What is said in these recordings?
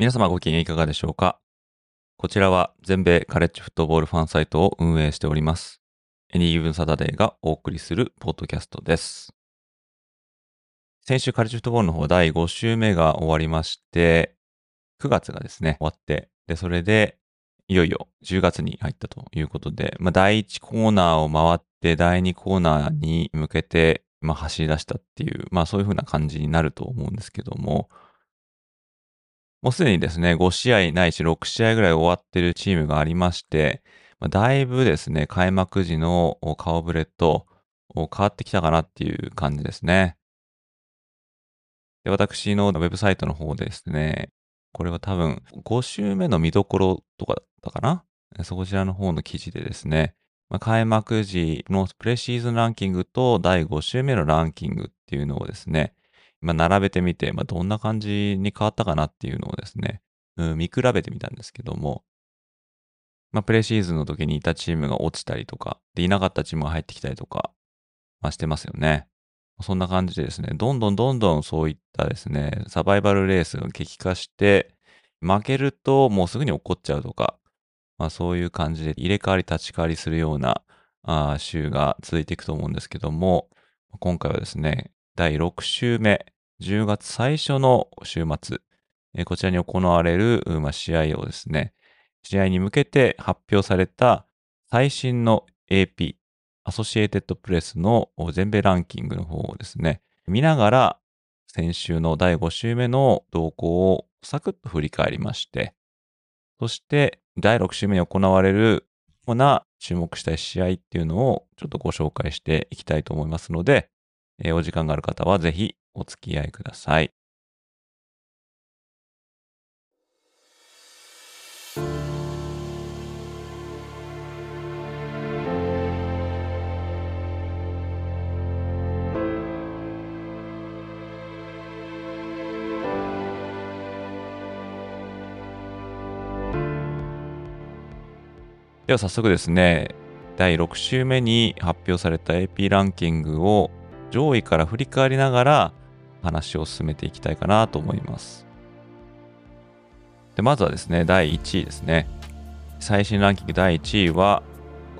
皆様ご機嫌いかがでしょうか？こちらは全米カレッジフットボールファンサイトを運営しております。エニーギブンサタデーがお送りするポッドキャストです。先週カレッジフットボールの方第5週目が終わりまして、9月がですね、終わって、で、それで、いよいよ10月に入ったということで、まあ、第1コーナーを回って第2コーナーに向けて、まあ、走り出したっていう、まあ、そういう風な感じになると思うんですけども、もうすでにですね、5試合ないし6試合ぐらい終わってるチームがありまして、だいぶですね、開幕時の顔ぶれと変わってきたかなっていう感じですね。で私のウェブサイトの方ですね、これは多分5週目の見どころとかだったかな？そちらの方の記事でですね、開幕時のプレシーズンランキングと第5週目のランキングっていうのをですね、まあ、並べてみて、まあ、どんな感じに変わったかなっていうのをですね、うん、見比べてみたんですけども、まあ、プレシーズンの時にいたチームが落ちたりとか、で、いなかったチームが入ってきたりとか、まあ、してますよね。そんな感じでですね、どんどんどんどんそういったですね、サバイバルレースが激化して、負けるともうすぐに怒っちゃうとか、まあそういう感じで入れ替わり立ち替わりするようなあ週が続いていくと思うんですけども、今回はですね、第6週目、10月最初の週末、えーこちらに行われる、まあ、試合をですね、試合に向けて発表された最新の AP、アソシエイテッドプレスの全米ランキングの方をですね、見ながら先週の第5週目の動向をサクッと振り返りまして、そして第6週目に行われる主な注目したい試合っていうのをちょっとご紹介していきたいと思いますので、えーお時間がある方はぜひお付き合いください。では早速ですね、第6週目に発表された AP ランキングを上位から振り返りながら話を進めていきたいかなと思います。でまずはですね、第1位ですね。最新ランキング第1位は、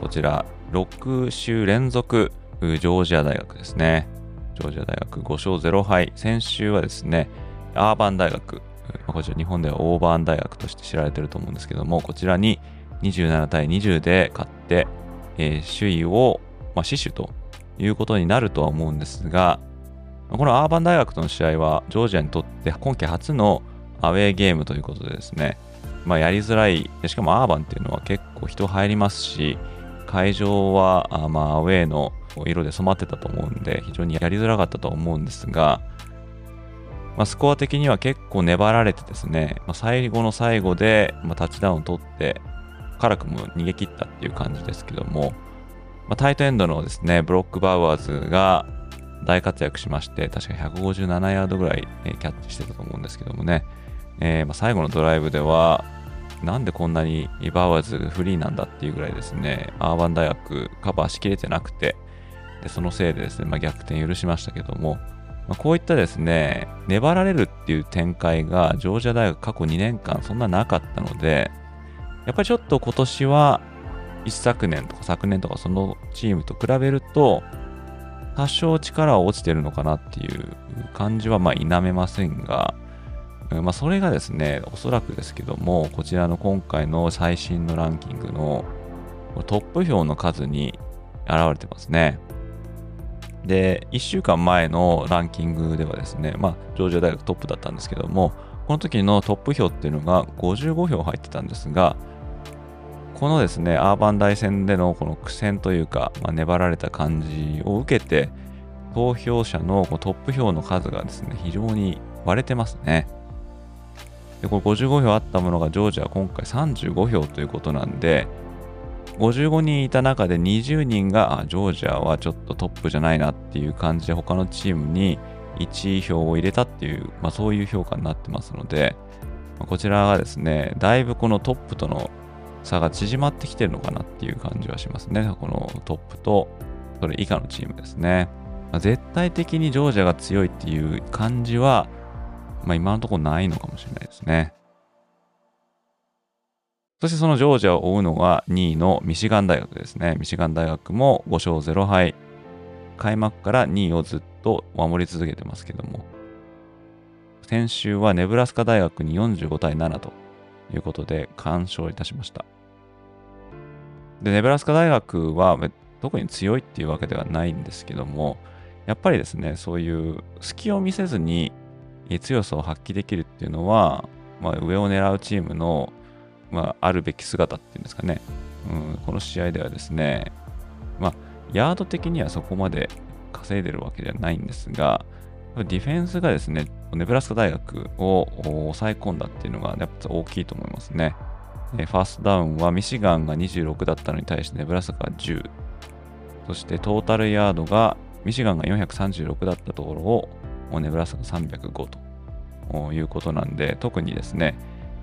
こちら、6週連続、ジョージア大学ですね。ジョージア大学5勝0敗。先週はですね、アーバン大学、こちら日本ではオーバーン大学として知られてると思うんですけども、こちらに27対20で勝って、えー首位を、まあ、死守ということになるとは思うんですが、このアーバン大学との試合は、ジョージアにとって今季初のアウェーゲームということでですね、まあ、やりづらい、しかもアーバンっていうのは結構人入りますし、会場はあまあアウェーの色で染まってたと思うんで、非常にやりづらかったと思うんですが、まあ、スコア的には結構粘られてですね、まあ、最後の最後で、まあ、タッチダウンを取って、辛くも逃げ切ったっていう感じですけども、まあ、タイトエンドのですね、ブロックバウアーズが大活躍しまして、確か157ヤードぐらい、えキャッチしてたと思うんですけどもね、えーま、最後のドライブでは、なんでこんなにバウアーズフリーなんだっていうぐらいですね、アーバン大学カバーしきれてなくて、でそのせいでですね、まあ、逆転許しましたけども、まあ、こういったですね、粘られるっていう展開がジョージア大学過去2年間そんななかったので、やっぱりちょっと今年は一昨年とか昨年とかそのチームと比べると多少力は落ちてるのかなっていう感じはまあ否めませんが、まあ、それがですねおそらくですけどもこちらの今回の最新のランキングのトップ票の数に現れてますね。で、1週間前のランキングではですね、まあ、ジョージア大学トップだったんですけども、この時のトップ票っていうのが55票入ってたんですが、このですね、アーバン大戦でのこの苦戦というか、まあ、粘られた感じを受けて、投票者のトップ票の数がですね、非常に割れてますね。で、これ55票あったものがジョージア今回35票ということなんで、55人いた中で20人が、ジョージアはちょっとトップじゃないなっていう感じで他のチームに1位票を入れたっていう、まあそういう評価になってますので、こちらがですね、だいぶこのトップとの差が縮まってきてるのかなっていう感じはしますね。このトップとそれ以下のチームですね。まあ、絶対的にジョージアが強いっていう感じは、まあ、今のところないのかもしれないですね。そしてそのジョージアを追うのが2位のミシガン大学ですね。ミシガン大学も5勝0敗。開幕から2位をずっと守り続けてますけども。先週はネブラスカ大学に45対7ということで完勝いたしました。で、ネブラスカ大学は特に強いっていうわけではないんですけども、やっぱりですね、そういう隙を見せずに強さを発揮できるっていうのは、まあ、上を狙うチームのまあ、あるべき姿っていうんですかね、うん、この試合ではですね、まあ、ヤード的にはそこまで稼いでるわけではないんですが、ディフェンスがですね、ネブラスカ大学を抑え込んだっていうのがやっぱ大きいと思いますね。ファーストダウンはミシガンが26だったのに対してネブラスカが10。そしてトータルヤードがミシガンが436だったところをネブラスカ305ということなんで、特にですね、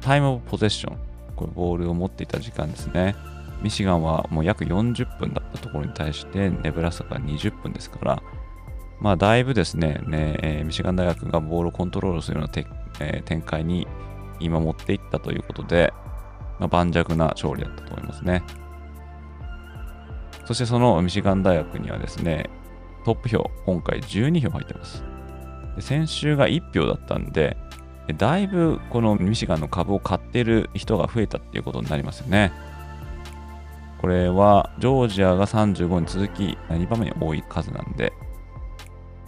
タイムオブポゼッション、これボールを持っていた時間ですね。ミシガンはもう約40分だったところに対して、ネブラスカが20分ですから、まあ、だいぶですね、ねえー、ミシガン大学がボールをコントロールするようなえー、展開に今持っていったということで、まあ、盤石な勝利だったと思いますね。そしてそのミシガン大学にはですね、トップ票、今回12票入ってます。で先週が1票だったんで、だいぶこのミシガンの株を買ってる人が増えたっていうことになりますよね。これはジョージアが35に続き2番目に多い数なんで、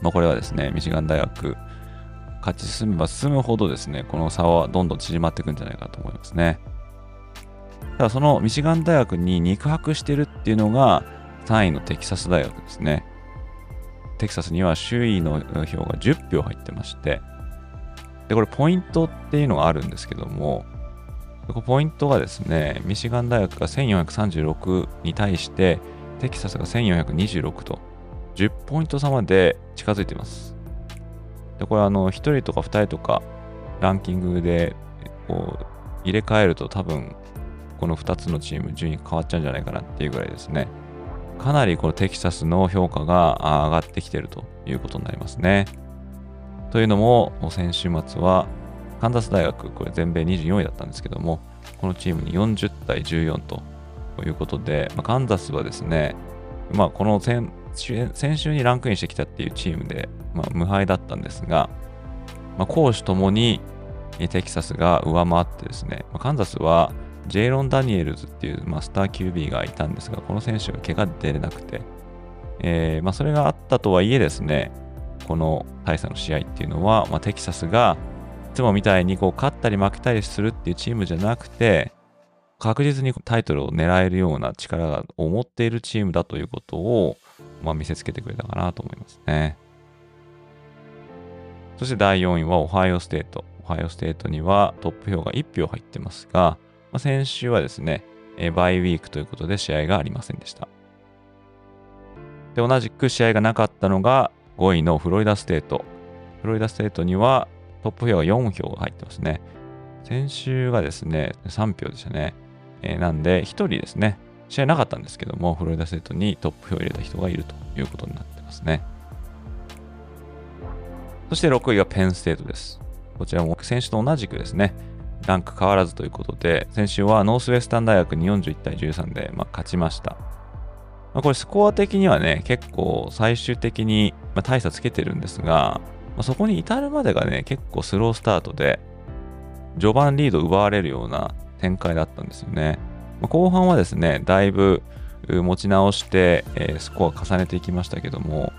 まあ、これはですね、ミシガン大学勝ち進めば進むほどですね、この差はどんどん縮まっていくんじゃないかと思いますね。ただそのミシガン大学に肉薄してるっていうのが3位のテキサス大学ですね。テキサスには周囲の票が10票入ってまして、で、これポイントっていうのがあるんですけども、ポイントがですね、ミシガン大学が1436に対して、テキサスが1426と、10ポイント差まで近づいています。で、これあの、1人とか2人とかランキングでこう入れ替えると多分、この2つのチーム順位変わっちゃうんじゃないかなっていうぐらいですね。かなりこのテキサスの評価が上がってきてるということになりますね。というのも、先週末はカンザス大学、これ全米24位だったんですけども、このチームに40対14ということで、まあ、カンザスはですね、まあ、この先先週にランクインしてきたっていうチームで、まあ、無敗だったんですが、まあ、攻守ともにテキサスが上回ってですね、まあ、カンザスはジェイロン・ダニエルズっていうマスター QB がいたんですが、この選手が怪我で出れなくて、えーまあ、それがあったとはいえですね、この大差の試合っていうのは、まあ、テキサスがいつもみたいにこう勝ったり負けたりするっていうチームじゃなくて、確実にタイトルを狙えるような力を持っているチームだということを、まあ、見せつけてくれたかなと思いますね。そして第4位はオハイオステート。オハイオステートにはトップ票が1票入ってますが、先週はですね、バイウィークということで試合がありませんでした。で、同じく試合がなかったのが5位のフロリダステート。フロリダステートにはトップ票が4票が入ってますね。先週がですね、3票でしたね。えー、なんで、1人ですね、試合なかったんですけども、フロリダステートにトップ票を入れた人がいるということになってますね。そして6位がペンステートです。こちらも先週と同じくですね、ランク変わらずということで、先週はノースウェスタン大学に41対13で、まあ、勝ちました。まあ、これスコア的にはね、結構最終的に、まあ大差つけてるんですが、まあ、そこに至るまでがね、結構スロースタートで、序盤リード奪われるような展開だったんですよね。まあ、後半はですね、だいぶ持ち直して、えー、スコア重ねていきましたけども、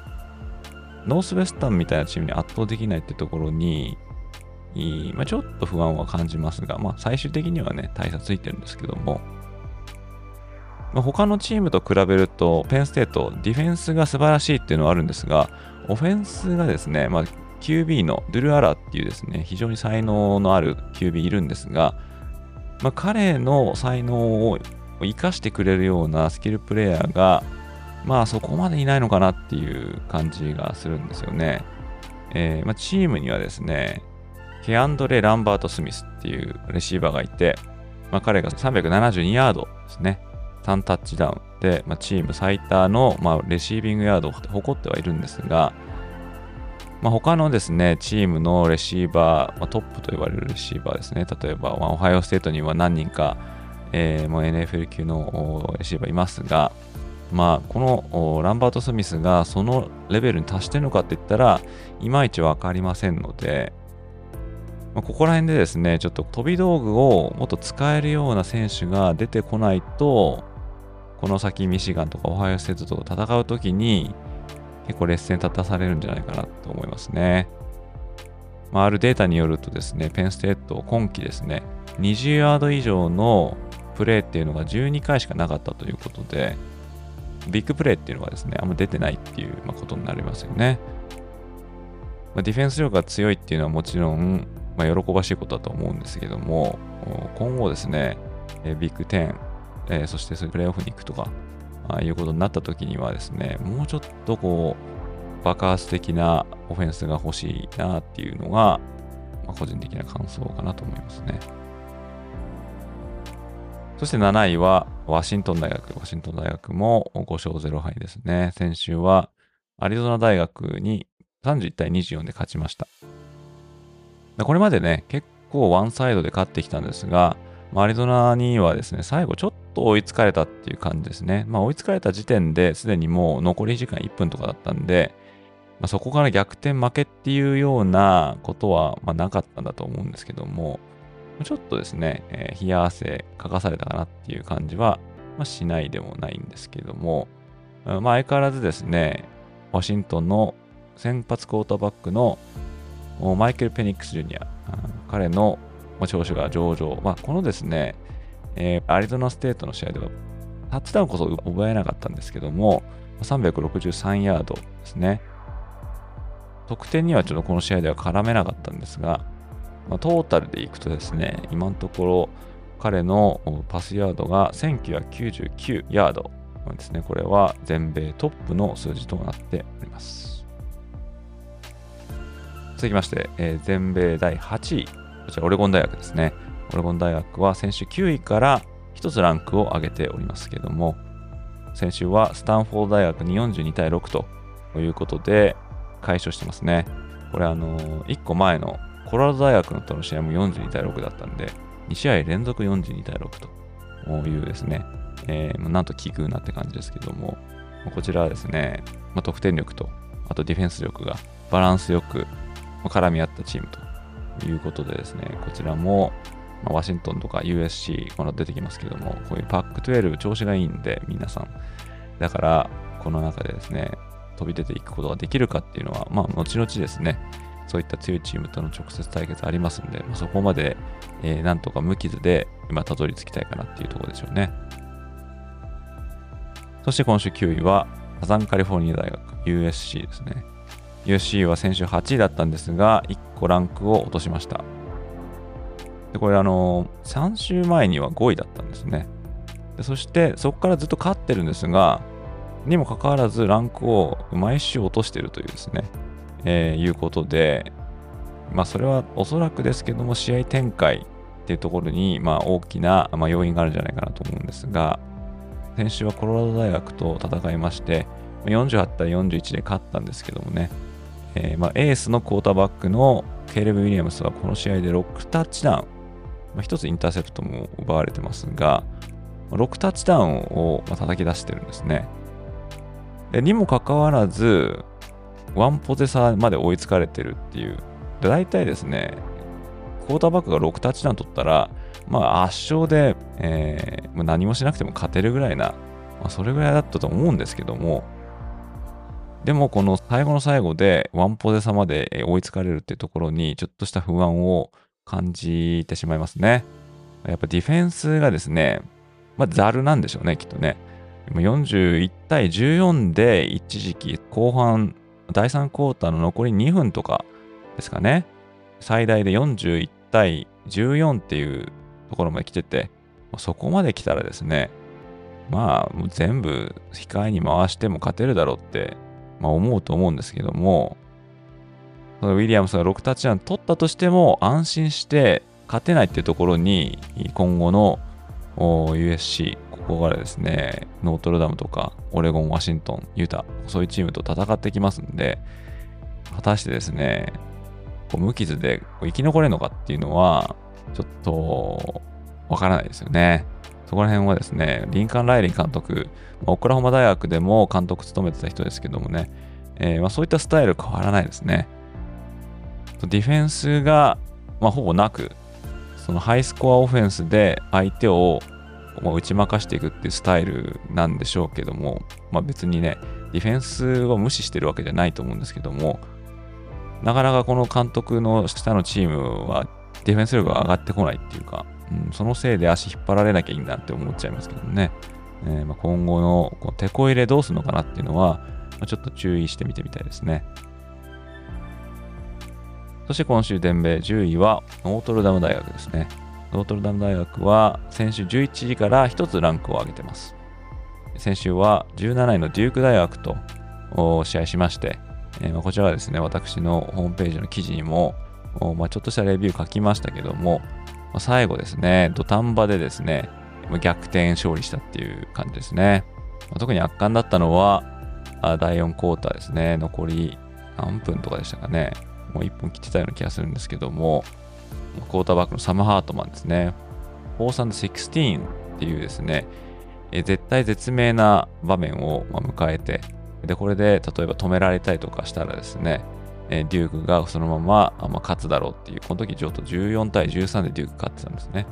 ノースウェスタンみたいなチームに圧倒できないってところに、まあ、ちょっと不安は感じますが、まあ、最終的にはね、大差ついてるんですけども、まあ、他のチームと比べると、ペンステート、ディフェンスが素晴らしいっていうのはあるんですが、オフェンスがですね、まあ、QB のドゥル・アラっていうですね、非常に才能のある QB いるんですが、まあ、彼の才能を生かしてくれるようなスキルプレイヤーが、まあそこまでいないのかなっていう感じがするんですよね。えー、まあ、チームにはですね、ケアンドレ・ランバート・スミスっていうレシーバーがいて、まあ、彼が372ヤードですね。3タッチダウンで、まあ、チーム最多の、まあ、レシービングヤードを誇ってはいるんですが、まあ、他のですね、チームのレシーバー、まあ、トップと呼ばれるレシーバーですね、例えば、まあ、オハイオステートには何人か、えー、もう NFL 級のレシーバーいますが、まあ、このランバート・スミスがそのレベルに達してるのかって言ったら、いまいちわかりませんので、まあ、ここら辺でですね、ちょっと飛び道具をもっと使えるような選手が出てこないと、この先ミシガンとかオハイオステートと戦うときに、結構劣勢に立たされるんじゃないかなと思いますね。まあ、あるデータによるとですね、ペンステート今季ですね、20ヤード以上のプレーっていうのが12回しかなかったということで、ビッグプレーっていうのがですね、あんま出てないっていう、ことになりますよね。まあ、ディフェンス力が強いっていうのはもちろん、まあ、喜ばしいことだと思うんですけども、今後ですね、ビッグ10、え、そしてプレーオフに行くとか、あいうことになった時にはですね、もうちょっとこう、爆発的なオフェンスが欲しいなっていうのが、まあ、個人的な感想かなと思いますね。そして7位はワシントン大学。ワシントン大学も5勝0敗ですね。先週はアリゾナ大学に31対24で勝ちました。これまでね、結構ワンサイドで勝ってきたんですが、アリゾナにはですね、最後ちょっと追いつかれたっていう感じですね。まあ追いつかれた時点ですでにもう残り時間1分とかだったんで、まあ、そこから逆転負けっていうようなことは、まあ、なかったんだと思うんですけども、ちょっとですね、えー、冷や汗かかされたかなっていう感じは、まあ、しないでもないんですけども、まあ、相変わらずですね、ワシントンの先発クォーターバックのマイケル・ペニックス・ジュニア、彼の調子が上々。まあ、このですね、えー、アリゾナステートの試合では、タッチダウンこそ覚えなかったんですけども、363ヤードですね。得点にはちょっとこの試合では絡めなかったんですが、まあ、トータルでいくとですね、今のところ彼のパスヤードが1999ヤードですね。これは全米トップの数字となっております。続きまして、えー、全米第8位、こちらオレゴン大学ですね。オレゴン大学は先週9位から1つランクを上げておりますけども、先週はスタンフォード大学に42対6ということで解消してますね。これあのー、1個前のコロラド大学のとの試合も42対6だったんで、2試合連続42対6というですね、えー、なんと奇遇なって感じですけども、こちらはですね、まあ、得点力と、あとディフェンス力がバランスよく絡み合ったチームということでですね、こちらも、ま、ワシントンとか USC、この出てきますけども、こういうパック12調子がいいんで、皆さん。だから、この中でですね、飛び出ていくことができるかっていうのは、まあ、後々ですね、そういった強いチームとの直接対決ありますんで、まあ、そこまで、えー、なんとか無傷で今たどり着きたいかなっていうところでしょうね。そして今週9位は、サザンカリフォルニア大学 USC ですね。UC は先週8位だったんですが、1個ランクを落としました。でこれあの、3週前には5位だったんですね。でそしてそこからずっと勝ってるんですが、にもかかわらずランクを毎週落としてるというですね、えー、いうことで、まあそれはおそらくですけども試合展開っていうところに、まあ、大きな、まあ、要因があるんじゃないかなと思うんですが、先週はコロラド大学と戦いまして、48対41で勝ったんですけどもね、えー、まあ、エースのクォーターバックのケレブ・ウィリアムスはこの試合で6タッチダウン、まあ、1つインターセプトも奪われてますが、6タッチダウンを叩き出してるんですね。でにもかかわらず、ワンポゼ差まで追いつかれてるっていう。で大体ですね、クォーターバックが6タッチダウン取ったら、まあ圧勝で、えー、何もしなくても勝てるぐらいな、まあ、それぐらいだったと思うんですけども、でもこの最後の最後でワンポゼ差まで追いつかれるっていうところにちょっとした不安を感じてしまいますね。やっぱディフェンスがですね、まあザルなんでしょうね、きっとね。41対14で一時期後半第3クォーターの残り2分とかですかね、最大で41対14っていうところまで来てて、そこまで来たらですね、まあ、全部控えに回しても勝てるだろうって、まあ、思うと思うんですけども、ウィリアムスが6タッチダウン取ったとしても安心して勝てないっていうところに今後の USC ここからですねノートルダムとかオレゴン、ワシントン、ユタそういうチームと戦ってきますんで果たしてですね無傷で生き残れるのかっていうのはちょっとわからないですよね。そこら辺はですね、リンカン・ライリン監督、オクラホマ大学でも監督務めてた人ですけどもね、えー、ま、そういったスタイル変わらないですね。ディフェンスが、ま、ほぼなく、そのハイスコアオフェンスで相手を、ま、打ち負かしていくっていうスタイルなんでしょうけども、まあ、別にね、ディフェンスを無視してるわけじゃないと思うんですけども、なかなかこの監督の下のチームはディフェンス力が上がってこないっていうか、うん、そのせいで足引っ張られなきゃいいんだって思っちゃいますけどね。えー、まあ、今後のこう手こ入れどうするのかなっていうのは、まあ、ちょっと注意してみてみたいですね。そして今週、全米10位はノートルダム大学ですね。ノートルダム大学は先週11位から1つランクを上げてます。先週は17位のデューク大学と試合しまして、えー、まあこちらはですね、私のホームページの記事にも、まあ、ちょっとしたレビュー書きましたけども、ま、最後ですね、土壇場でですね、逆転勝利したっていう感じですね。ま、特に圧巻だったのは、第4クォーターですね、残り何分とかでしたかね。もう1分切ってたような気がするんですけども、クォーターバックのサム・ハートマンですね。4 3 16っていうですね、え絶対絶命な場面をま迎えて、で、これで例えば止められたりとかしたらですね、えデュークがそのまま、ま、勝つだろうっていう、この時ちょっと14対13でデューク勝ってたんですね。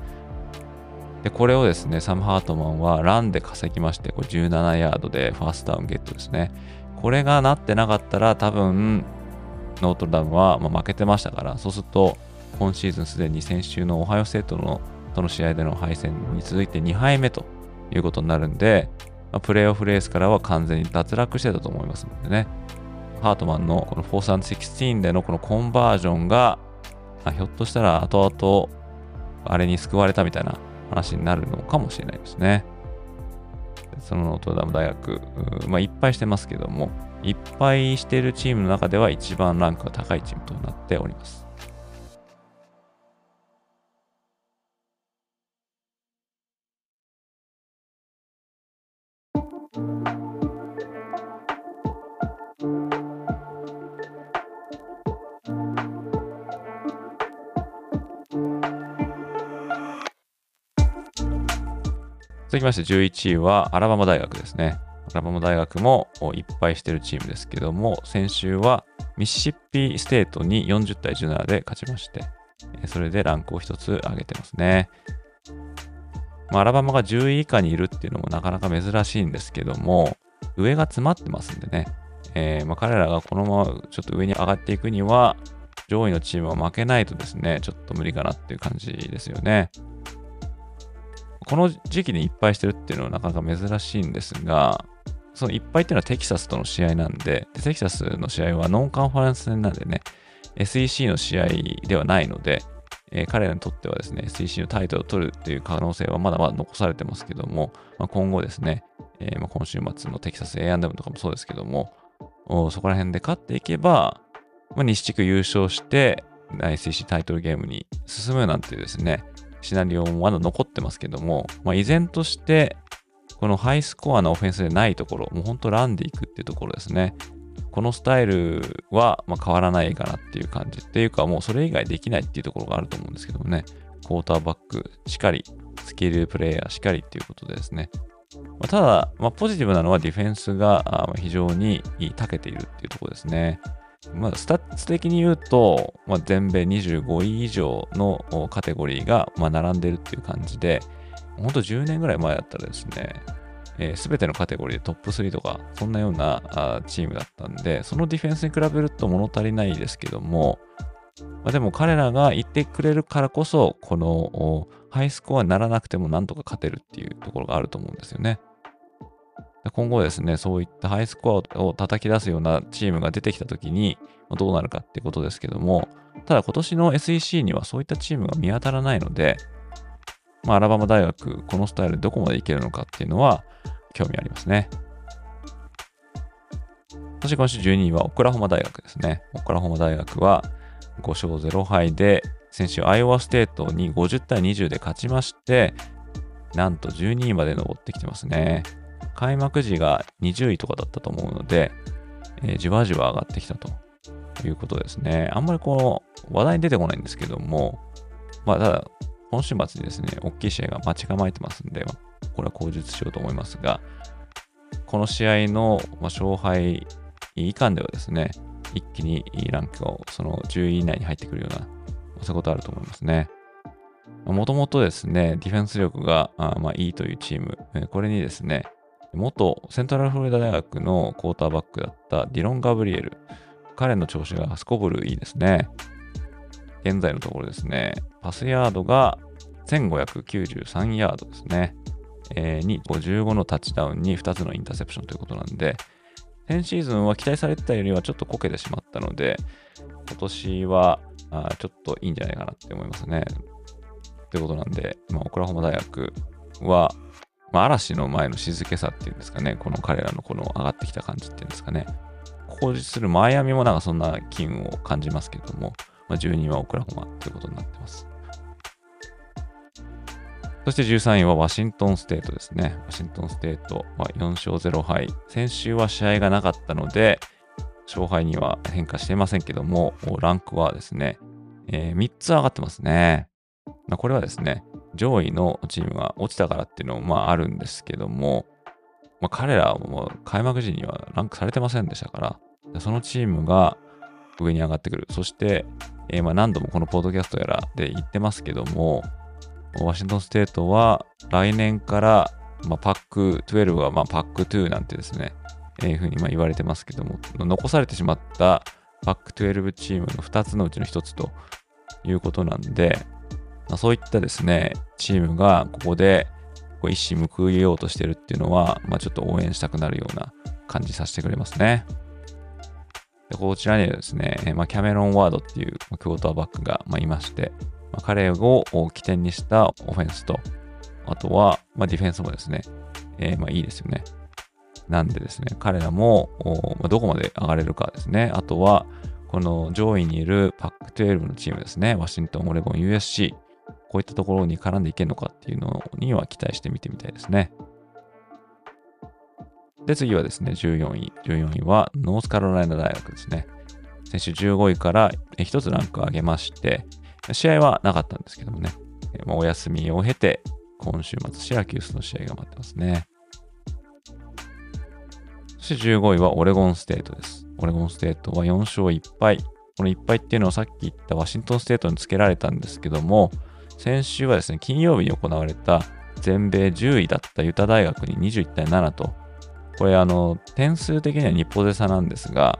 で、これをですね、サム・ハートマンはランで稼ぎまして、これ17ヤードでファーストダウンゲットですね。これがなってなかったら多分、ノートルダムは、ま負けてましたから、そうすると、今シーズンすでに先週のオハイオセットのとの試合での敗戦に続いて2敗目ということになるんで、ま、プレーオフレースからは完全に脱落してたと思いますのでね、ハートマンのこの4 3 16でのこのコンバージョンが、あひょっとしたら後々あれに救われたみたいな話になるのかもしれないですね。そのノートダム大学、まあ、いっぱいしてますけども、いっぱいしてるチームの中では一番ランクが高いチームとなっております。続きまして11位はアラバマ大学ですね。アラバマ大学もいっぱいしてるチームですけども、先週はミシシッピステートに40対17で勝ちまして、それでランクを1つ上げてますね。まあ、アラバマが10位以下にいるっていうのもなかなか珍しいんですけども、上が詰まってますんでね、えー、ま彼らがこのままちょっと上に上がっていくには、上位のチームは負けないとですね、ちょっと無理かなっていう感じですよね。この時期にいっぱいしてるっていうのはなかなか珍しいんですが、そのいっぱいっていうのはテキサスとの試合なんで、でテキサスの試合はノンカンファレンス戦なんでね、SEC の試合ではないので、えー、彼らにとってはですね、SEC のタイトルを取るっていう可能性はまだまだ残されてますけども、まあ、今後ですね、えー、まあ今週末のテキサス A&M とかもそうですけども、そこら辺で勝っていけば、まあ、西地区優勝して、SEC タイトルゲームに進むなんてですね、シナリオもまだ残ってますけども、まあ、依然として、このハイスコアなオフェンスでないところ、もう本当ランでいくっていうところですね。このスタイルはま変わらないかなっていう感じ。っていうか、もうそれ以外できないっていうところがあると思うんですけどもね。クォーターバックしっかり、スキルプレイヤーしっかりっていうことでですね。ま、ただ、まあ、ポジティブなのはディフェンスが非常に長けているっていうところですね。まあ、スタッツ的に言うと、まあ、全米25位以上のカテゴリーが、まあ、並んでるっていう感じで、ほんと10年ぐらい前だったらですね、す、えー、べ、てのカテゴリーでトップ3とか、そんなようなあチームだったんで、そのディフェンスに比べると物足りないですけども、まあ、でも彼らがいてくれるからこそ、このハイスコアにならなくてもなんとか勝てるっていうところがあると思うんですよね。今後ですね、そういったハイスコアを叩き出すようなチームが出てきたときに、どうなるかってことですけども、ただ今年の SEC にはそういったチームが見当たらないので、まあ、アラバマ大学、このスタイルでどこまでいけるのかっていうのは興味ありますね。そして今週12位はオクラホマ大学ですね。オクラホマ大学は5勝0敗で、先週アイオワステートに50対20で勝ちまして、なんと12位まで登ってきてますね。開幕時が20位とかだったと思うので、えー、じわじわ上がってきたということですね。あんまりこう、話題に出てこないんですけども、まあ、ただ、今週末にですね、大きい試合が待ち構えてますんで、これは口述しようと思いますが、この試合の勝敗以下ではですね、一気にランクをその10位以内に入ってくるような、そういうことあると思いますね。もともとですね、ディフェンス力があまあいいというチーム、これにですね、元セントラルフロリダ大学のクォーターバックだったディロン・ガブリエル、彼の調子がすこぶるいいですね。現在のところですね、パスヤードが1593ヤードですね。えー、に55のタッチダウンに2つのインターセプションということなんで、先シーズンは期待されてたよりはちょっとこけてしまったので、今年はあちょっといいんじゃないかなって思いますね。ということなんで、まあ、オクラホマ大学は、まあ、嵐の前の静けさっていうんですかね、この彼らのこの上がってきた感じっていうんですかね、ここするマイアミもなんかそんな機運を感じますけども、まあ、12位はオクラホマということになってます。そして13位はワシントンステートですね。ワシントンステートは4勝0敗。先週は試合がなかったので、勝敗には変化していませんけども、ランクはですね、えー、3つ上がってますね。まあ、これはですね、上位のチームが落ちたからっていうのもまああるんですけども、まあ、彼らはもう開幕時にはランクされてませんでしたから、そのチームが上に上がってくる。そして、えー、まあ何度もこのポッドキャストやらで言ってますけども、ワシントンステートは来年から、まあ、パック12はまあパック2なんてですね、えー、ふうにまあ言われてますけども、残されてしまったパック12チームの2つのうちの1つということなんで、まあ、そういったですね、チームがここでこう一矢報いようとしてるっていうのは、まあ、ちょっと応援したくなるような感じさせてくれますね。でこちらにはですね、まあ、キャメロン・ワードっていうクォーターバックがまあいまして、まあ、彼を起点にしたオフェンスと、あとは、まあ、ディフェンスもですね、えー、まあいいですよね。なんでですね、彼らも、ま、どこまで上がれるかですね。あとは、この上位にいるパック12のチームですね。ワシントン、オレゴン、USC。こういったところに絡んでいけるのかっていうのには期待して見てみたいですね。で、次はですね、14位。14位はノースカロライナ大学ですね。先週15位から1つランクを上げまして、試合はなかったんですけどもね、まあ、お休みを経て、今週末、シラキュースの試合が待ってますね。そして15位はオレゴンステートです。オレゴンステートは4勝1敗。この1敗っていうのはさっき言ったワシントンステートにつけられたんですけども、先週はですね、金曜日に行われた全米10位だったユタ大学に21対7と、これあの、点数的には2ポゼ差なんですが、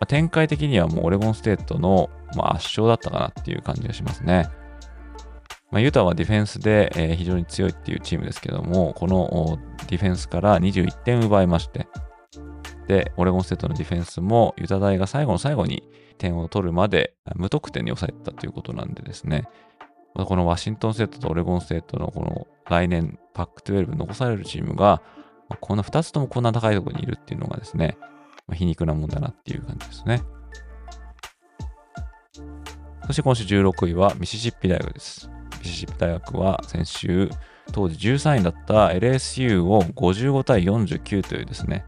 ま、展開的にはもうオレゴンステートの、ま、圧勝だったかなっていう感じがしますね。まあ、ユタはディフェンスで、え、非常に強いっていうチームですけども、このディフェンスから21点奪いまして、で、オレゴンステートのディフェンスもユタ大が最後の最後に点を取るまで無得点に抑えたということなんでですね、このワシントンステートとオレゴンステートのこの来年パック12残されるチームが、この2つともこんな高いところにいるっていうのがですね、まあ、皮肉なもんだなっていう感じですね。そして今週16位はミシシッピ大学です。ミシシッピ大学は先週、当時13位だった LSU を55対49というですね、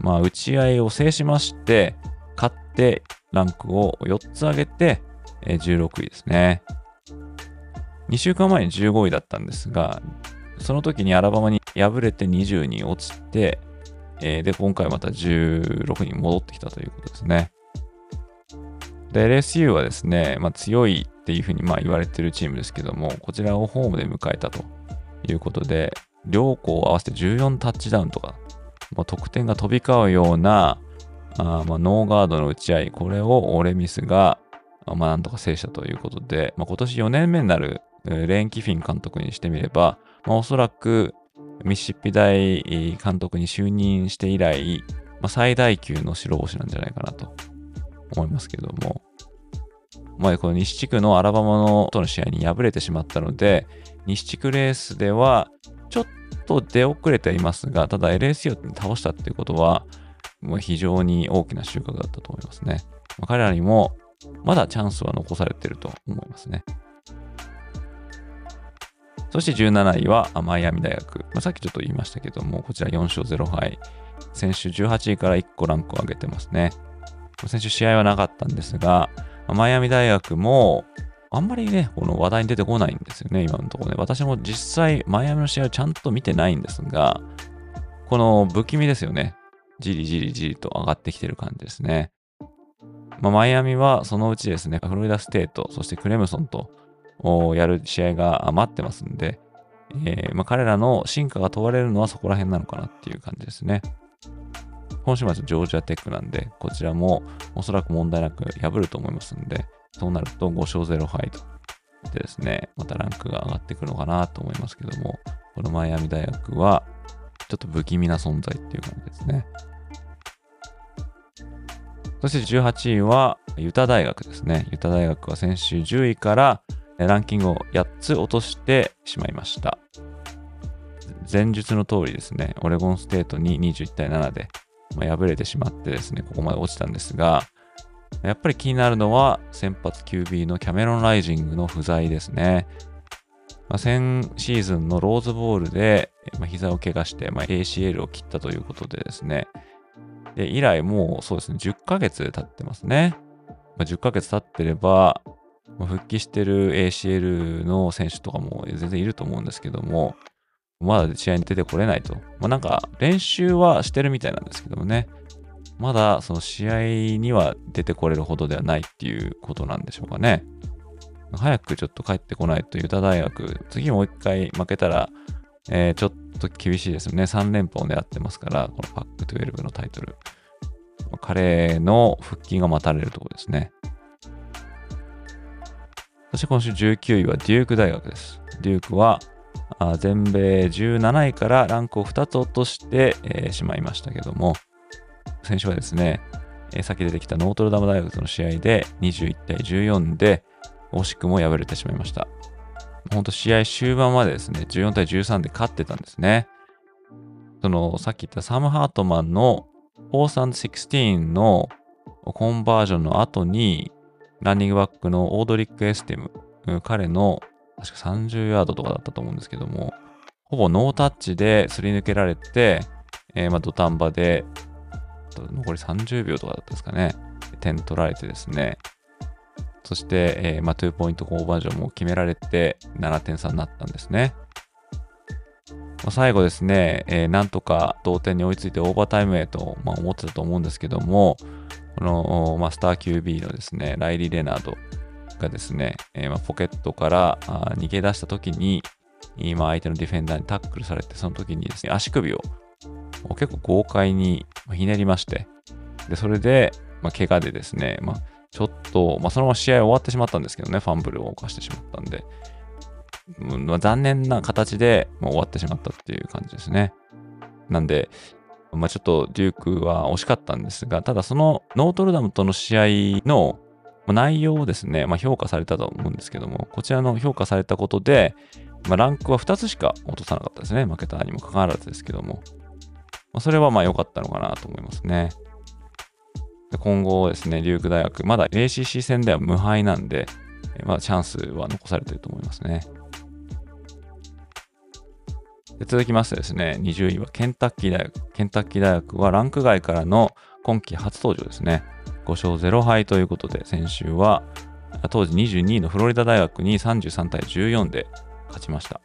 まあ打ち合いを制しまして、勝ってランクを4つ上げて、16位ですね。2週間前に15位だったんですが、その時にアラバマに敗れて20に落ちて、えー、で、今回また16に戻ってきたということですね。で、LSU はですね、まあ、強いっていうふうにまあ言われてるチームですけども、こちらをホームで迎えたということで、両校合わせて14タッチダウンとか、まあ、得点が飛び交うような、あまあ、ノーガードの打ち合い、これをオレミスが、まあ、なんとか制したということで、まあ、今年4年目になるレン・キフィン監督にしてみれば、まあ、おそらくミシッピ大監督に就任して以来、まあ、最大級の白星なんじゃないかなと思いますけども、まあ、この西地区のアラバマのとの試合に敗れてしまったので、西地区レースではちょっと出遅れていますが、ただ LSU に倒したっていうことは、もう非常に大きな収穫だったと思いますね。まあ、彼らにもまだチャンスは残されていると思いますね。そして17位はマイアミ大学。まあ、さっきちょっと言いましたけども、こちら4勝0敗。先週18位から1個ランクを上げてますね。先週試合はなかったんですが、マイアミ大学もあんまりね、この話題に出てこないんですよね、今のところね。私も実際、マイアミの試合をちゃんと見てないんですが、この不気味ですよね。じりじりじりと上がってきてる感じですね。まあ、マイアミはそのうちですね、フロリダステート、そしてクレムソンとをやる試合が待ってますんで、えー、まあ、彼らの進化が問われるのはそこら辺なのかなっていう感じですね。今週末ジョージアテックなんで、こちらもおそらく問題なく破ると思いますんで、そうなると5勝0敗と。でですね、またランクが上がってくるのかなと思いますけども、このマイアミ大学は、ちょっと不気味な存在っていう感じですね。そして18位はユタ大学ですね。ユタ大学は先週10位からランキングを8つ落としてしまいました。前述の通りですね、オレゴンステートに21対7で、ま、敗れてしまってですね、ここまで落ちたんですが、やっぱり気になるのは先発 QB のキャメロン・ライジングの不在ですね。まあ、先シーズンのローズボールで、まあ、膝を怪我して、まあ、ACL を切ったということでですね、で以来もうそうですね、10ヶ月経ってますね。まあ、10ヶ月経ってれば、復帰してる ACL の選手とかも全然いると思うんですけども、まだ試合に出てこれないと。まあ、なんか練習はしてるみたいなんですけどもね、まだその試合には出てこれるほどではないっていうことなんでしょうかね。早くちょっと帰ってこないと、ユタ大学、次もう一回負けたら、えー、ちょっと厳しいですよね。3連覇を狙ってますから、このパック12のタイトル。彼の復帰が待たれるところですね。して今週19位はデューク大学です。デュークは全米17位からランクを2つ落として、えー、しまいましたけども、先週はですね、えー、さっき出てきたノートルダム大学との試合で21対14で惜しくも敗れてしまいました。本当試合終盤までですね、14対13で勝ってたんですね。その、さっき言ったサム・ハートマンの4 3 16のコンバージョンの後に、ランニングバックのオードリック・エステム、彼の確か30ヤードとかだったと思うんですけども、ほぼノータッチですり抜けられて、えー、まあ土壇場で、残り30秒とかだったですかね、点取られてですね、そして、えー、まあ、2ポイントコンバージョンも決められて7点差になったんですね。まあ、最後ですね、えー、なんとか同点に追いついてオーバータイムへと、まあ、思ってたと思うんですけども、この、まあ、スター QB のですね、ライリー・レナードがですね、えー、ポケットから逃げ出した時に、今相手のディフェンダーにタックルされて、その時にですね、足首を結構豪快にひねりまして、で、それで、まあ、怪我でですね、まあ、ちょっと、まあ、そのまま試合終わってしまったんですけどね、ファンブルを犯してしまったんで、うんまあ、残念な形で、まあ、終わってしまったっていう感じですね。なんで、まあ、ちょっとデュークは惜しかったんですが、ただそのノートルダムとの試合の内容をですね、まあ、評価されたと思うんですけども、こちらの評価されたことで、まあ、ランクは2つしか落とさなかったですね。負けたにもかかわらずですけども。まあ、それはまあ良かったのかなと思いますね。で今後ですね、リューク大学、まだ ACC 戦では無敗なんで、まだチャンスは残されてると思いますね。で続きましてですね、20位はケンタッキー大学。ケンタッキー大学はランク外からの今季初登場ですね。5勝0敗ということで、先週は当時22位のフロリダ大学に33対14で勝ちました。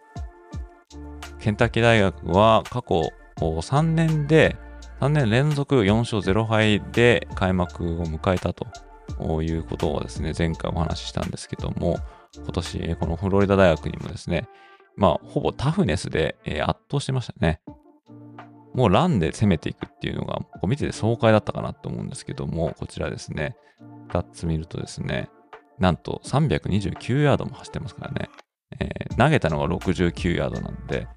ケンタッキー大学は過去3年で3年連続4勝0敗で開幕を迎えたということをですね、前回お話ししたんですけども、今年、このフロリダ大学にもですね、まあ、ほぼタフネスで、え圧倒してましたね。もうランで攻めていくっていうのが、こう見てて爽快だったかなと思うんですけども、こちらですね、スタッツ見るとですね、なんと329ヤードも走ってますからね、えー、投げたのが69ヤードなんで、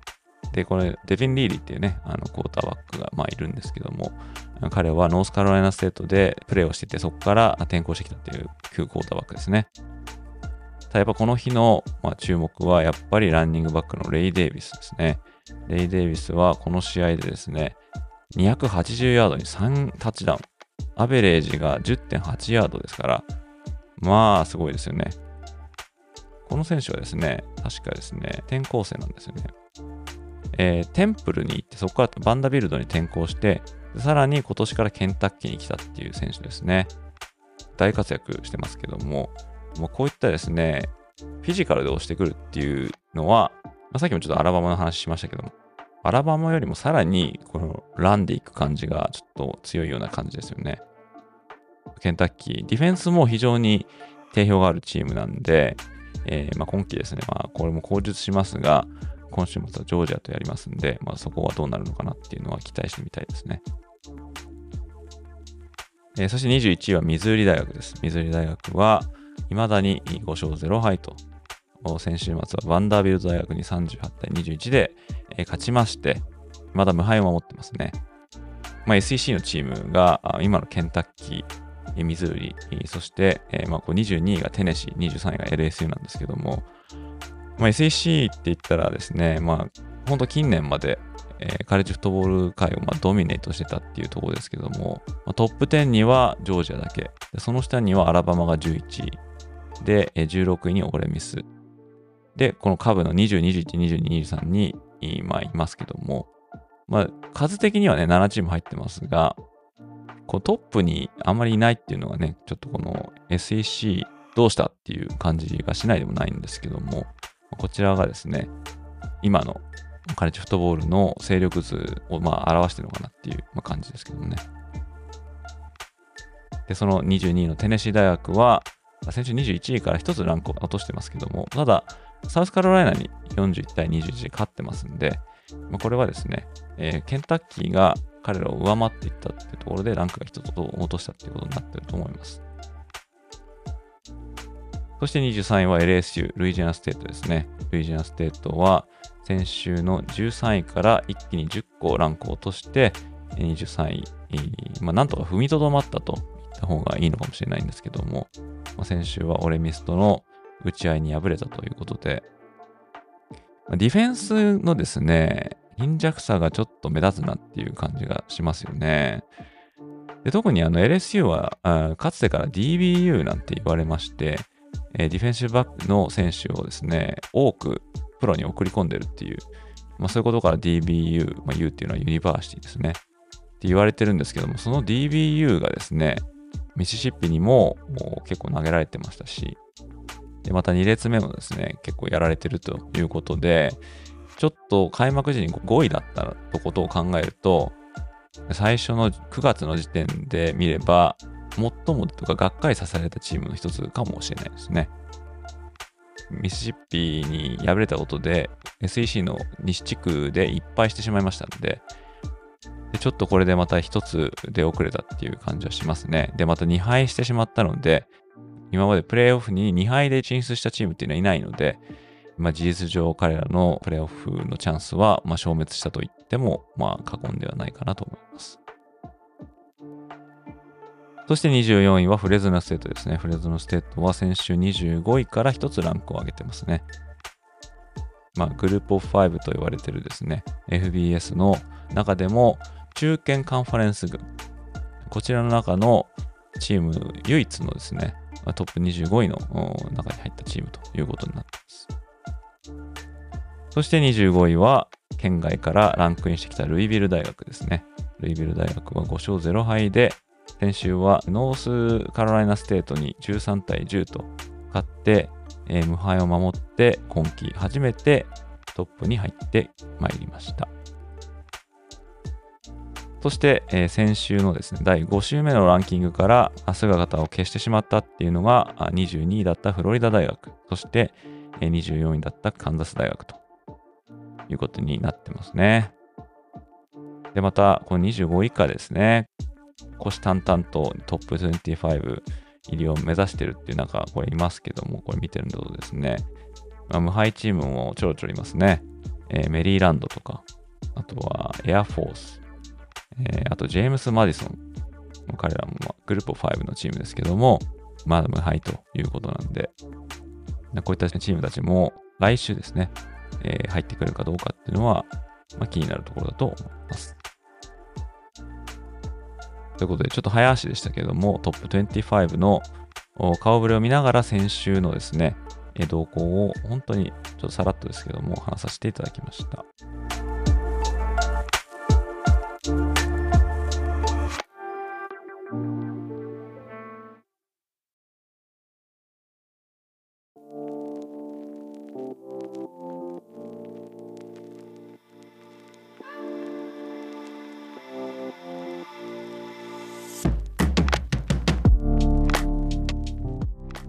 で、これ、デビン・リアリーっていうね、あの、クォーターバックが、まあ、いるんですけども、彼はノースカロライナステートでプレーをしてて、そこから転校してきたっていう旧クォーターバックですね。ただやっぱこの日の、まあ、注目は、やっぱりランニングバックのレイ・デイビスですね。レイ・デイビスはこの試合でですね、280ヤードに3タッチダウン。アベレージが10.8ヤードですから、まあ、すごいですよね。この選手はですね、確かですね、転校生なんですよね。えー、テンプルに行って、そこからバンダビルドに転校して、さらに今年からケンタッキーに来たっていう選手ですね。大活躍してますけども、もうこういったですね、フィジカルで押してくるっていうのは、まあ、さっきもちょっとアラバマの話しましたけども、アラバマよりもさらにこのランでいく感じがちょっと強いような感じですよね。ケンタッキー、ディフェンスも非常に定評があるチームなんで、えー、まあ、今季ですね、まあ、これも口述しますが、今週末はジョージアとやりますんで、まあ、そこはどうなるのかなっていうのは期待してみたいですね。えー、そして21位はミズーリ大学です。ミズーリ大学は、未だに5勝0敗と、先週末はバンダービルト大学に38対21で、勝ちまして、まだ無敗を守ってますね。まあ、SEC のチームが、今のケンタッキー、ミズーリ、そして、えーまあ、こう22位がテネシー、23位が LSU なんですけども、まあ、SEC って言ったらですね、まあ、本当近年まで、えー、カレッジフットボール界をまあドミネートしてたっていうところですけども、まあ、トップ10にはジョージアだけ、その下にはアラバマが11位、で、16位にオレミス。で、このブの20、21、22、23に、まあ、いますけども、まあ、数的にはね、7チーム入ってますが、こうトップにあんまりいないっていうのがね、ちょっとこの SEC どうしたっていう感じがしないでもないんですけども、こちらがですね、今のカレッジフットボールの勢力図をまあ表してるのかなっていう感じですけどもね。で、その22位のテネシー大学は、先週21位から1つランクを落としてますけども、ただ、サウスカロライナに41対21で勝ってますんで、まあ、これはですね、えー、ケンタッキーが彼らを上回っていったっていうところでランクが1つ落としたっていうことになってると思います。そして23位は LSU、ルイジアナステートですね。ルイジアナステートは先週の13位から一気に10個ランクを落として、23位、まあ、なんとか踏みとどまったとった方がいいのかもしれないんですけども、まあ、先週はオレミストの打ち合いに敗れたということで、まあ、ディフェンスのですね、貧弱さがちょっと目立つなっていう感じがしますよね。で特にあの LSU はあかつてから DBU なんて言われまして、えディフェンシブバックの選手をですね、多くプロに送り込んでるっていう、まあ、そういうことから DBU、まあ、U っていうのはユニバーシティですね。って言われてるんですけども、その DBU がですね、ミシシッピにも結構投げられてましたし、でまた2列目もですね、結構やられてるということで、ちょっと開幕時に5位だったとことを考えると、最初の9月の時点で見れば、最もとかがっかりさせられたチームの一つかもしれないですね。ミシシッピに敗れたことで SEC の西地区でいっぱいしてしまいましたので、でちょっとこれでまた一つ出遅れたっていう感じはしますね。で、また2敗してしまったので、今までプレイオフに2敗で進出したチームっていうのはいないので、まあ、事実上彼らのプレイオフのチャンスはまあ消滅したと言っても、まあ、過言ではないかなと思います。そして24位はフレズノステートですね。フレズノステートは先週25位から1つランクを上げてますね。まあ、グループオブ5と言われてるですね、FBS の中でも中堅カンファレンス群、こちらの中のチーム唯一のですね、トップ25位の中に入ったチームということになっています。そして25位は圏外からランクインしてきたルイビル大学ですね。ルイビル大学は5勝0敗で先週はノースカロライナステートに13対10と勝って、えー、無敗を守って今季初めてトップに入ってまいりました。そして、えー、先週のですね、第5週目のランキングから姿を消してしまったっていうのが22位だったフロリダ大学、そして、えー、24位だったカンザス大学ということになってますね。で、また、この25位以下ですね。虎視眈々とトップ25入りを目指してるっていう中、これいますけども、これ見てるとですね、まあ、無敗チームもちょろちょろいますね。えー、メリーランドとか、あとはエアフォース、えー、あとジェームス・マディソン。彼らも、まあ、グループ5のチームですけども、まだ無敗ということなんで、こういったチームたちも来週ですね、えー、入ってくるかどうかっていうのは、まあ、気になるところだと思います。ということで、ちょっと早足でしたけども、トップ25の顔ぶれを見ながら先週のですね、動向を本当にちょっとさらっとですけども話させていただきました。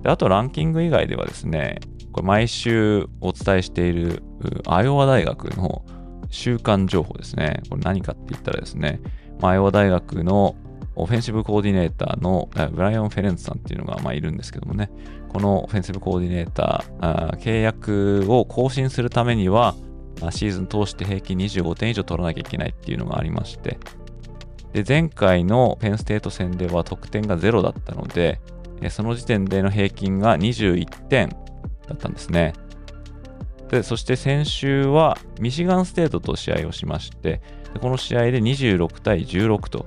であとランキング以外ではですね、これ毎週お伝えしているアイオワ大学の週間情報ですね。これ何かって言ったらですね、アイオワ大学のオフェンシブコーディネーターのブライアン・フェレンツさんっていうのがまあいるんですけどもね、このオフェンシブコーディネーター、契約を更新するためには、シーズン通して平均25点以上取らなきゃいけないっていうのがありまして、で前回のペンステート戦では得点が0だったので、その時点での平均が21点だったんですね。でそして先週はミシガンステートと試合をしまして、この試合で26対16と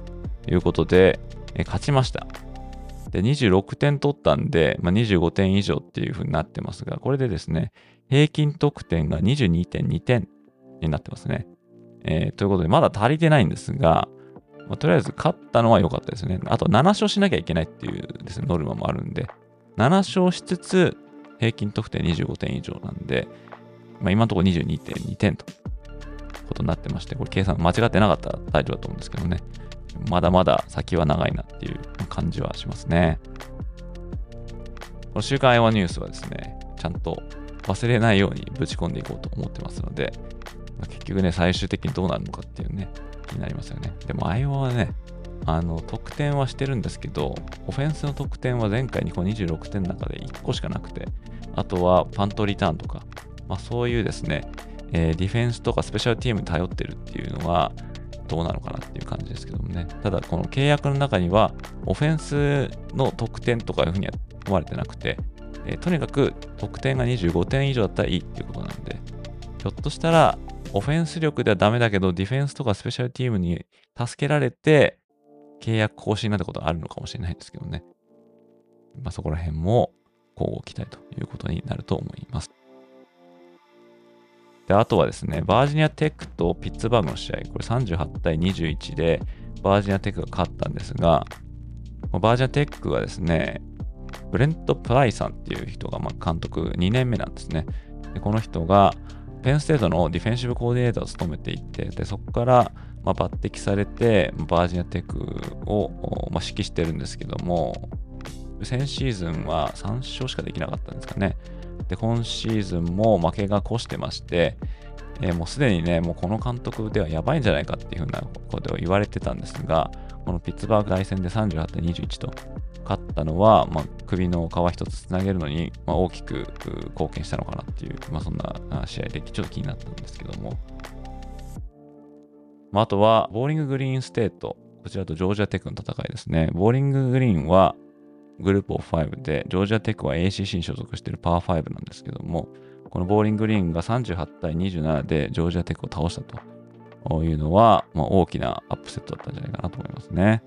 いうことで、勝ちました。で、26点取ったんで、まあ、25点以上っていう風になってますが、これでですね、平均得点が22.2点になってますね。えー、ということで、まだ足りてないんですが、まあ、とりあえず勝ったのは良かったですね。あと7勝しなきゃいけないっていうですね、ノルマもあるんで、7勝しつつ、平均得点25点以上なんで、まあ、今のところ22.2点とことになってまして、これ計算間違ってなかったら大丈夫だと思うんですけどね。まだまだ先は長いなっていう感じはしますね。この週刊アイワニュースはですね、ちゃんと忘れないようにぶち込んでいこうと思ってますので、まあ、結局ね、最終的にどうなるのかっていうね、になりますよね。でも、アイオはね、あの、得点はしてるんですけど、オフェンスの得点は前回にこう26点の中で1個しかなくて、あとはパントリターンとか、まあ、そういうですね、えー、ディフェンスとかスペシャルチームに頼ってるっていうのは、どうなのかなっていう感じですけどもね。ただ、この契約の中には、オフェンスの得点とかいうふうには思われてなくて、えー、とにかく得点が25点以上だったらいいっていうことなんで、ひょっとしたら、オフェンス力ではダメだけど、ディフェンスとかスペシャルチームに助けられて、契約更新なったことがあるのかもしれないですけどね。まあ、そこら辺も交互期待ということになると思います。で、あとはですね、バージニアテックとピッツバーグの試合、これ38対21で、バージニアテックが勝ったんですが、バージニアテックはですね、ブレント・プライさんっていう人がま監督2年目なんですね。でこの人が、ペンステートのディフェンシブコーディネーターを務めていて、でそこから、まあ、抜擢されて、バージニアテックを、まあ、指揮してるんですけども、先シーズンは3勝しかできなかったんですかね。で、今シーズンも負けが越してまして、えー、もうすでにね、もうこの監督ではやばいんじゃないかっていうふうなことを言われてたんですが、このピッツバーグ大戦で38対21と勝ったのは、まあ、首の皮一つつなげるのに、まあ、大きく貢献したのかなっていう、まあ、そんな試合でちょっと気になったんですけども、まあ、あとは、ボーリンググリーンステート、こちらとジョージアテックの戦いですね。ボーリンググリーンはグループオフ5で、ジョージアテックは ACC に所属しているパー5なんですけども、このボーリンググリーンが38対27でジョージアテックを倒したというのは、まあ、大きなアップセットだったんじゃないかなと思いますね。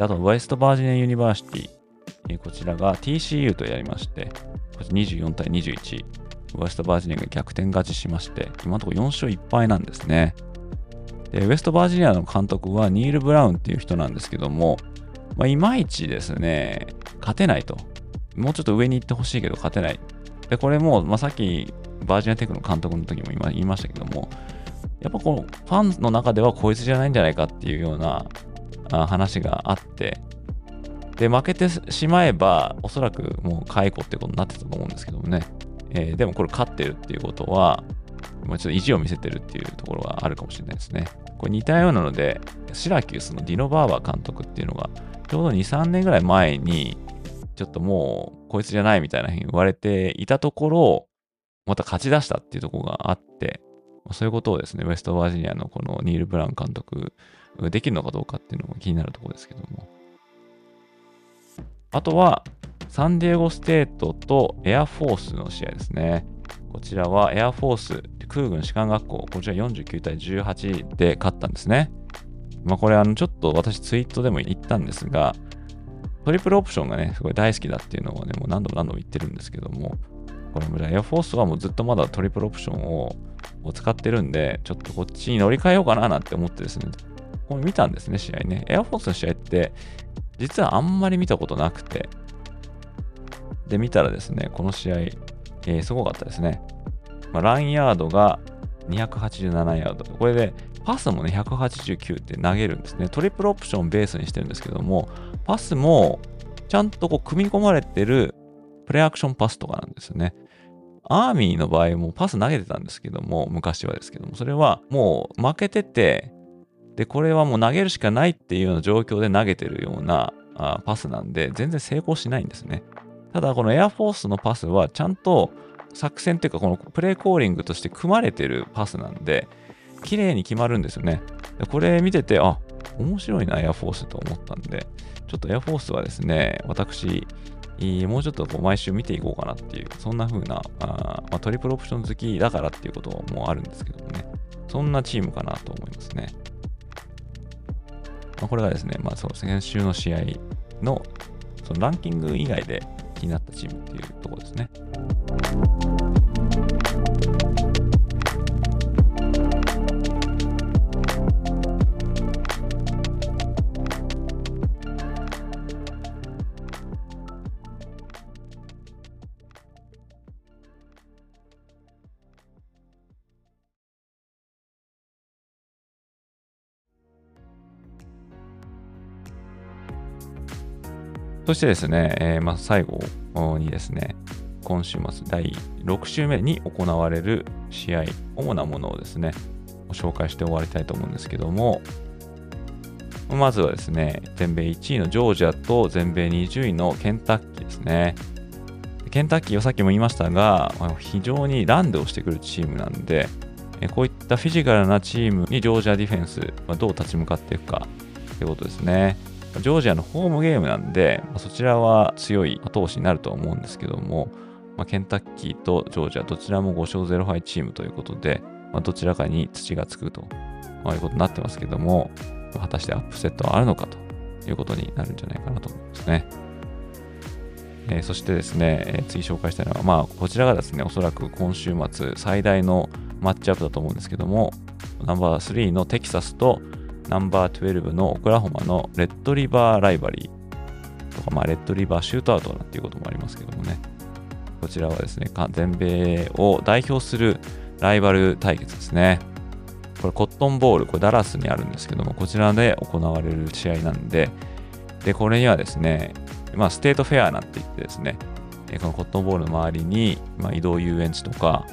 あと、ウェストバージニアユニバーシティ。こちらが TCU とやりまして、こちら24対21。ウェストバージニアが逆転勝ちしまして、今のところ4勝1敗なんですね。で、ウェストバージニアの監督はニール・ブラウンっていう人なんですけども、まあ、いまいちですね、勝てないと。もうちょっと上に行ってほしいけど勝てない。で、これも、まあ、さっきバージニアテックの監督の時も今言いましたけども、やっぱこのファンの中ではこいつじゃないんじゃないかっていうような話があって、で、負けてしまえば、おそらくもう解雇ってことになってたと思うんですけどもね。えー、でもこれ勝ってるっていうことは、もうちょっと意地を見せてるっていうところがあるかもしれないですね。これ似たようなので、シラキュースのディノ・バーバー監督っていうのが、ちょうど2、3年ぐらい前に、ちょっともうこいつじゃないみたいなふうに言われていたところを、また勝ち出したっていうところがあって、そういうことをですね、ウェストバージニアのこのニール・ブラウン監督、できるのかどうかっていうのも気になるところですけども。あとは、サンディエゴステートとエアフォースの試合ですね。こちらはエアフォース空軍士官学校、こちら49対18で勝ったんですね。まあこれあのちょっと私ツイートでも言ったんですが、トリプルオプションがね、すごい大好きだっていうのをね、もう何度も何度も言ってるんですけども、これもじゃあエアフォースはもうずっとまだトリプルオプションを使ってるんで、ちょっとこっちに乗り換えようかななんて思ってですね、これ見たんですね、試合ね。エアフォースの試合って、実はあんまり見たことなくて、で、見たらですね、この試合、えー、すごかったですね。まあ、ランヤードが287ヤード。これで、パスもね、189って投げるんですね。トリプルオプションベースにしてるんですけども、パスもちゃんとこう組み込まれてるプレアクションパスとかなんですよね。アーミーの場合もパス投げてたんですけども、昔はですけども、それはもう負けてて、で、これはもう投げるしかないっていうような状況で投げてるようなあパスなんで、全然成功しないんですね。ただ、このエアフォースのパスはちゃんと作戦っていうか、このプレイコーリングとして組まれてるパスなんで、綺麗に決まるんですよね。でこれ見てて、あ、面白いな、エアフォースと思ったんで、ちょっとエアフォースはですね、私、もうちょっとこう毎週見ていこうかなっていう、そんな風な、あまあ、トリプルオプション好きだからっていうこともあるんですけどもね、そんなチームかなと思いますね。まあ、これがですね、まあそう先週の試合のそのランキング以外で気になったチームっていうところですね。そしてですね、えー、まあ、最後にですね、今週末第6週目に行われる試合、主なものをですね、紹介して終わりたいと思うんですけども、まずはですね、全米1位のジョージアと全米20位のケンタッキーですね。ケンタッキーはさっきも言いましたが、非常にランで押してくるチームなんで、こういったフィジカルなチームにジョージアディフェンスはどう立ち向かっていくかということですね。ジョージアのホームゲームなんで、そちらは強い後押しになると思うんですけども、まあ、ケンタッキーとジョージアどちらも5勝0敗チームということで、まあ、どちらかに土がつくと、まあ、いうことになってますけども、果たしてアップセットはあるのかということになるんじゃないかなと思いますね。えー、そしてですね、えー、次紹介したいのは、まあ、こちらがですね、おそらく今週末最大のマッチアップだと思うんですけども、ナンバー3のテキサスとナンバー12のオクラホマのレッドリバーライバリーとか、まあ、レッドリバーシュートアウトなんていうこともありますけどもね、こちらはですね、全米を代表するライバル対決ですね。これコットンボウル、これダラスにあるんですけども、こちらで行われる試合なんで、で、これにはですね、まあ、ステートフェアなんて言ってですね、このコットンボウルの周りに、まあ、移動遊園地とか、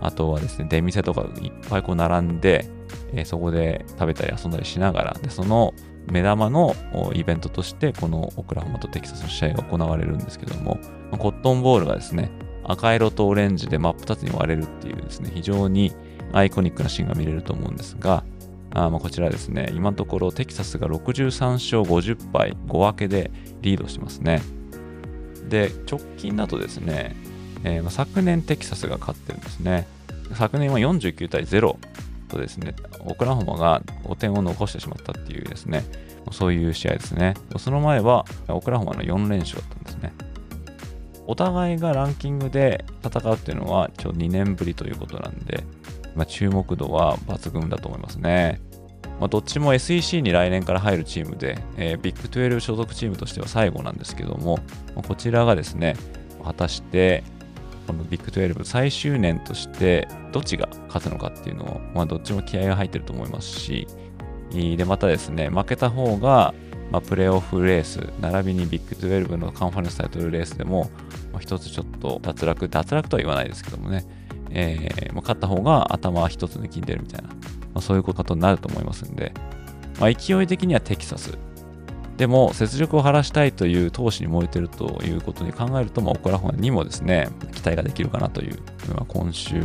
あとはですね、出店とかいっぱいこう並んで、えー、そこで食べたり遊んだりしながら、でその目玉のイベントとして、このオクラホマとテキサスの試合が行われるんですけども、コットンボールがですね、赤色とオレンジで真っ二つに割れるっていうですね、非常にアイコニックなシーンが見れると思うんですが、あまこちらですね、今のところテキサスが63勝50敗5分けでリードしてますね。で、直近だとですね、えー、昨年テキサスが勝ってるんですね。昨年は49対0とですね、オクラホマが5点を残してしまったっていうですね、そういう試合ですね。その前はオクラホマの4連勝だったんですね。お互いがランキングで戦うっていうのはちょ2年ぶりということなんで、まあ、注目度は抜群だと思いますね。まあ、どっちも SEC に来年から入るチームで、えー、ビッグ12所属チームとしては最後なんですけども、こちらがですね、果たしてこのビッグ12最終年としてどっちが勝つのかっていうのを、まあ、どっちも気合が入ってると思いますし、で、またですね、負けた方が、まあ、プレーオフレース、並びにビッグ12のカンファレンスタイトルレースでも、まあ、つちょっと脱落、脱落とは言わないですけどもね、えー、まあ、勝った方が頭一つ抜きんでるみたいな、ま、そういうことになると思いますんで、ま、勢い的にはテキサス。でも、雪辱を晴らしたいという闘志に燃えてるということに考えると、まあ、オクラホマにもですね、期待ができるかなという、まあ、今週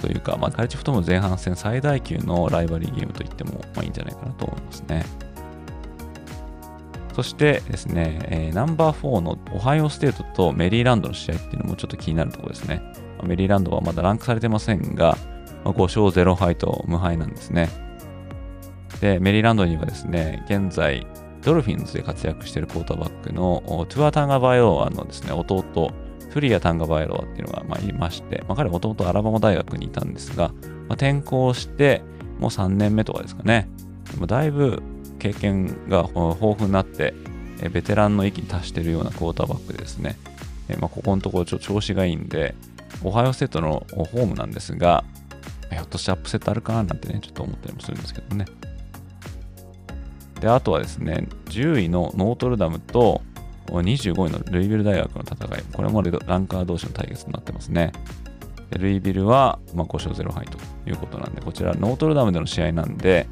というか、まあ、カルチフトも前半戦最大級のライバリーゲームと言っても、まあ、いいんじゃないかなと思いますね。そしてですね、えー、ナンバー4のオハイオステートとメリーランドの試合っていうのもちょっと気になるところですね。メリーランドはまだランクされてませんが、まあ、5勝0敗と無敗なんですね。で、メリーランドにはですね、現在、ドルフィンズで活躍しているクォーターバックのトゥア・タンガバイロアのですね、弟、タウリア・タンガバイロアっていうのがまあいまして、まあ、彼はもともとアラバマ大学にいたんですが、まあ、転校してもう3年目とかですかね、だいぶ経験が豊富になって、ベテランの域に達しているようなクォーターバックでですね、まあ、ここのところちょ調子がいいんで、オハイオステートのホームなんですが、ひょっとしてアップセットあるかななんてね、ちょっと思ったりもするんですけどね。で、あとはですね、10位のノートルダムと25位のルイビル大学の戦い。これもランカー同士の対決になってますね。でルイビルは、まあ、5勝0敗ということなんで、こちらノートルダムでの試合なんで、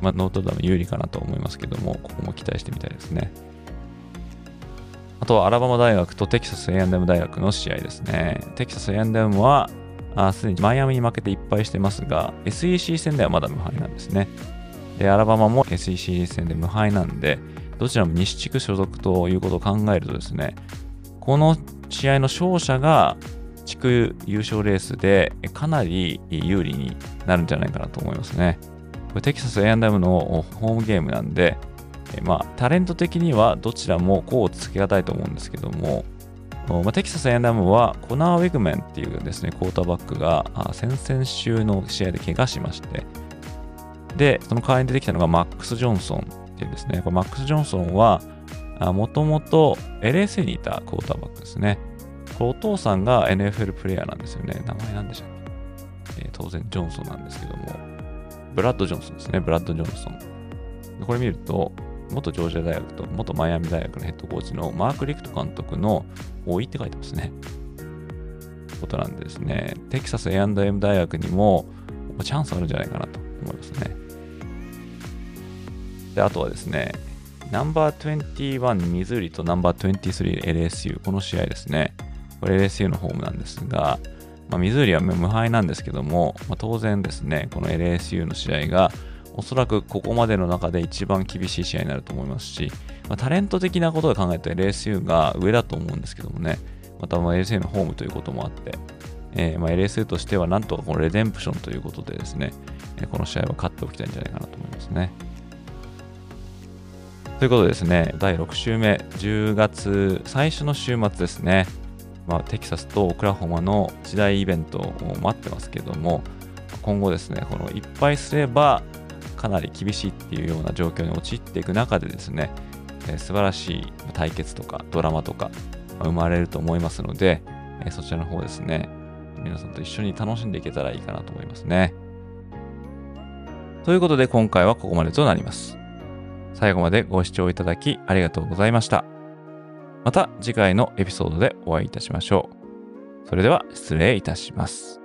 まあ、ノートルダム有利かなと思いますけども、ここも期待してみたいですね。あとはアラバマ大学とテキサス A&M 大学の試合ですね。テキサス A&M は、すでにマイアミに負けていっぱいしてますが、SEC 戦ではまだ無敗なんですね。で、アラバマも SEC 戦で無敗なんで、どちらも西地区所属ということを考えるとですね、この試合の勝者が地区優勝レースでかなり有利になるんじゃないかなと思いますね。これテキサス A&M のホームゲームなんで、まあ、タレント的にはどちらもこうつけがたいと思うんですけども、まあ、テキサス A&M はコナー・ウィグメンっていうですね、クォーターバックが先々週の試合で怪我しまして、で、その代わりに出てきたのがマックス・ジョンソンっていうですね。これマックス・ジョンソンは、もともと LSA にいたクォーターバックですね。これお父さんが NFL プレイヤーなんですよね。名前なんでしたっけ、えー、当然ジョンソンなんですけども、ブラッド・ジョンソンですね。ブラッド・ジョンソン。これ見ると、元ジョージア大学と元マイアミ大学のヘッドコーチのマーク・リクト監督の多いって書いてますね。ことなんですね、テキサス A&M 大学にもチャンスあるんじゃないかなと思いますね。で、あとはですね、ナンバー21ミズーリとナンバー 23LSU、この試合ですね。これ LSU のホームなんですが、まあ、ミズーリは無敗なんですけども、まあ、当然ですね、この LSU の試合がおそらくここまでの中で一番厳しい試合になると思いますし、まあ、タレント的なことで考えると LSU が上だと思うんですけどもね、またま LSU のホームということもあって、えー、ま LSU としてはなんとかこのレデンプションということでですね、この試合は勝っておきたいんじゃないかなと思いますね。ということでですね、第6週目、10月最初の週末ですね、まあ、テキサスとオクラホマの時代イベントを待ってますけども、今後ですね、このいっぱいすればかなり厳しいっていうような状況に陥っていく中でですね、えー、素晴らしい対決とかドラマとか生まれると思いますので、えー、そちらの方ですね、皆さんと一緒に楽しんでいけたらいいかなと思いますね。ということで今回はここまでとなります。最後までご視聴いただきありがとうございました。また次回のエピソードでお会いいたしましょう。それでは失礼いたします。